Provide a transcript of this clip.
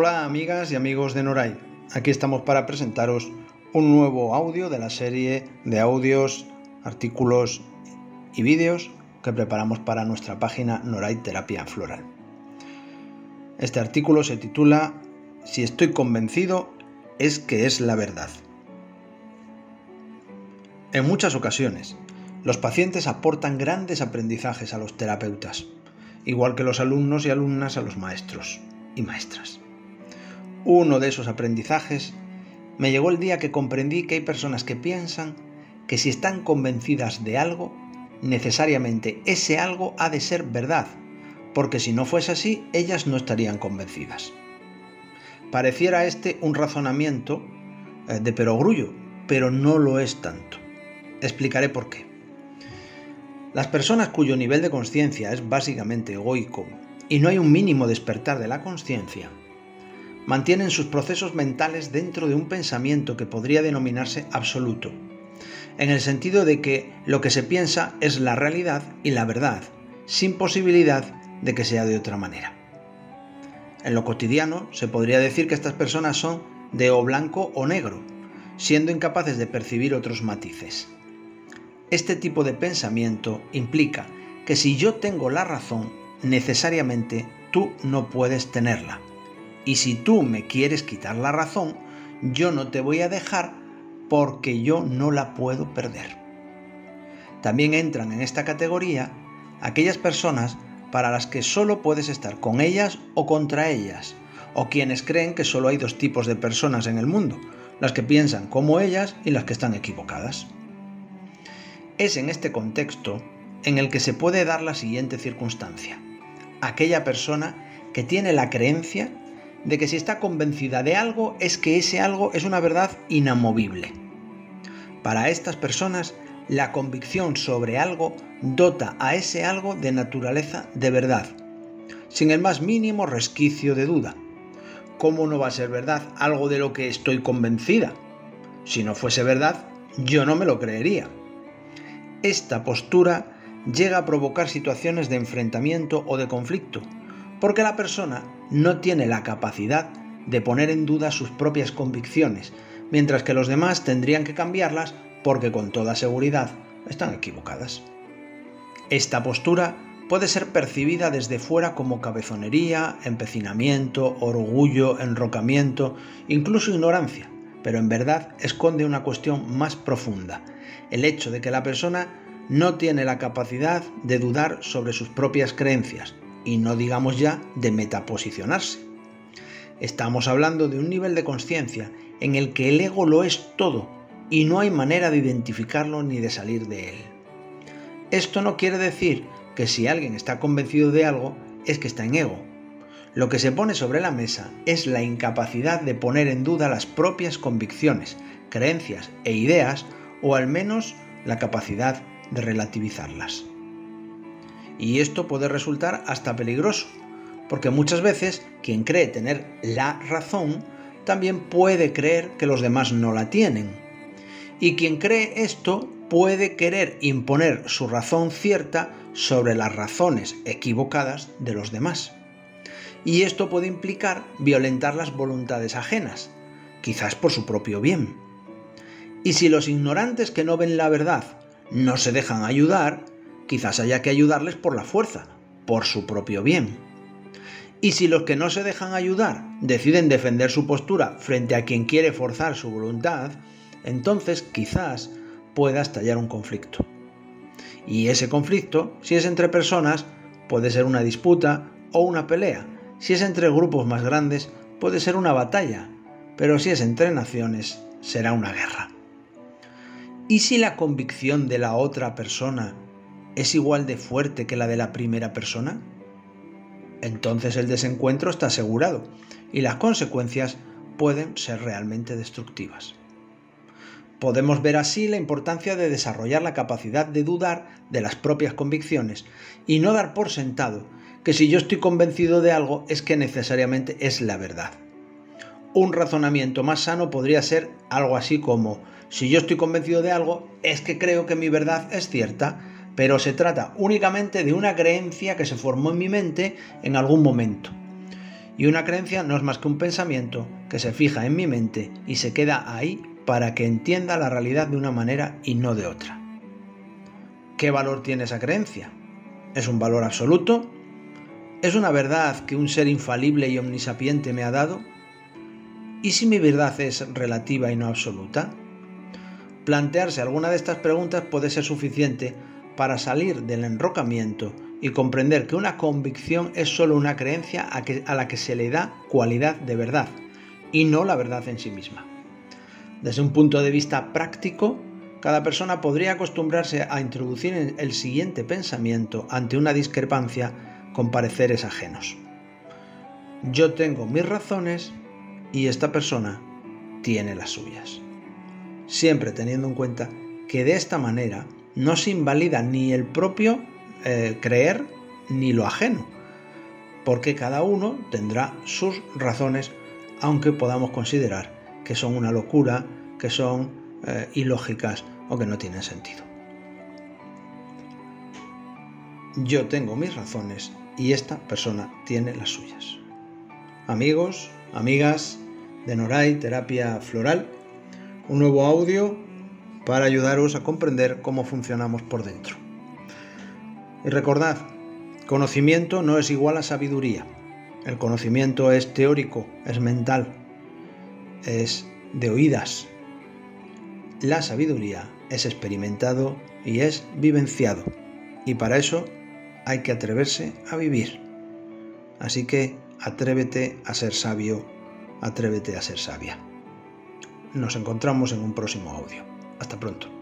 Hola amigas y amigos de Noray. Aquí estamos para presentaros un nuevo audio de la serie de audios, artículos y vídeos que preparamos para nuestra página Noray Terapia Floral. Este artículo se titula Si estoy convencido es que es la verdad. En muchas ocasiones, los pacientes aportan grandes aprendizajes a los terapeutas, igual que los alumnos y alumnas a los maestros y maestras. Uno de esos aprendizajes me llegó el día que comprendí que hay personas que piensan que si están convencidas de algo, necesariamente ese algo ha de ser verdad, porque si no fuese así, ellas no estarían convencidas. Pareciera este un razonamiento eh, de perogrullo, pero no lo es tanto. Explicaré por qué. Las personas cuyo nivel de conciencia es básicamente egoico y no hay un mínimo despertar de la conciencia, mantienen sus procesos mentales dentro de un pensamiento que podría denominarse absoluto, en el sentido de que lo que se piensa es la realidad y la verdad, sin posibilidad de que sea de otra manera. En lo cotidiano se podría decir que estas personas son de o blanco o negro, siendo incapaces de percibir otros matices. Este tipo de pensamiento implica que si yo tengo la razón, necesariamente tú no puedes tenerla y si tú me quieres quitar la razón, yo no te voy a dejar porque yo no la puedo perder. También entran en esta categoría aquellas personas para las que solo puedes estar con ellas o contra ellas, o quienes creen que solo hay dos tipos de personas en el mundo, las que piensan como ellas y las que están equivocadas. Es en este contexto en el que se puede dar la siguiente circunstancia. Aquella persona que tiene la creencia de que si está convencida de algo es que ese algo es una verdad inamovible. Para estas personas, la convicción sobre algo dota a ese algo de naturaleza de verdad, sin el más mínimo resquicio de duda. ¿Cómo no va a ser verdad algo de lo que estoy convencida? Si no fuese verdad, yo no me lo creería. Esta postura llega a provocar situaciones de enfrentamiento o de conflicto, porque la persona no tiene la capacidad de poner en duda sus propias convicciones, mientras que los demás tendrían que cambiarlas porque con toda seguridad están equivocadas. Esta postura puede ser percibida desde fuera como cabezonería, empecinamiento, orgullo, enrocamiento, incluso ignorancia, pero en verdad esconde una cuestión más profunda, el hecho de que la persona no tiene la capacidad de dudar sobre sus propias creencias, y no digamos ya de metaposicionarse. Estamos hablando de un nivel de conciencia en el que el ego lo es todo y no hay manera de identificarlo ni de salir de él. Esto no quiere decir que si alguien está convencido de algo es que está en ego. Lo que se pone sobre la mesa es la incapacidad de poner en duda las propias convicciones, creencias e ideas o al menos la capacidad de relativizarlas. Y esto puede resultar hasta peligroso, porque muchas veces quien cree tener la razón también puede creer que los demás no la tienen. Y quien cree esto puede querer imponer su razón cierta sobre las razones equivocadas de los demás. Y esto puede implicar violentar las voluntades ajenas, quizás por su propio bien. Y si los ignorantes que no ven la verdad no se dejan ayudar, quizás haya que ayudarles por la fuerza, por su propio bien. Y si los que no se dejan ayudar deciden defender su postura frente a quien quiere forzar su voluntad, entonces quizás pueda estallar un conflicto. Y ese conflicto, si es entre personas, puede ser una disputa o una pelea. Si es entre grupos más grandes, puede ser una batalla. Pero si es entre naciones, será una guerra. ¿Y si la convicción de la otra persona es igual de fuerte que la de la primera persona? Entonces el desencuentro está asegurado y las consecuencias pueden ser realmente destructivas. Podemos ver así la importancia de desarrollar la capacidad de dudar de las propias convicciones y no dar por sentado que si yo estoy convencido de algo es que necesariamente es la verdad. Un razonamiento más sano podría ser algo así como, si yo estoy convencido de algo es que creo que mi verdad es cierta, pero se trata únicamente de una creencia que se formó en mi mente en algún momento. Y una creencia no es más que un pensamiento que se fija en mi mente y se queda ahí para que entienda la realidad de una manera y no de otra. ¿Qué valor tiene esa creencia? ¿Es un valor absoluto? ¿Es una verdad que un ser infalible y omnisapiente me ha dado? ¿Y si mi verdad es relativa y no absoluta? Plantearse alguna de estas preguntas puede ser suficiente para salir del enrocamiento y comprender que una convicción es solo una creencia a, la que se le da cualidad de verdad y no la verdad en sí misma. Desde un punto de vista práctico, cada persona podría acostumbrarse a introducir el siguiente pensamiento ante una discrepancia con pareceres ajenos. Yo tengo mis razones y esta persona tiene las suyas siempre teniendo en cuenta que de esta manera no se invalida ni el propio eh, creer ni lo ajeno, porque cada uno tendrá sus razones, aunque podamos considerar que son una locura, que son eh, ilógicas o que no tienen sentido. Yo tengo mis razones y esta persona tiene las suyas. Amigos, amigas de Noray Terapia Floral, un nuevo audio para ayudaros a comprender cómo funcionamos por dentro. Y recordad, conocimiento no es igual a sabiduría. El conocimiento es teórico, es mental, es de oídas. La sabiduría es experimentado y es vivenciado. Y para eso hay que atreverse a vivir. Así que atrévete a ser sabio, atrévete a ser sabia. Nos encontramos en un próximo audio. Hasta pronto.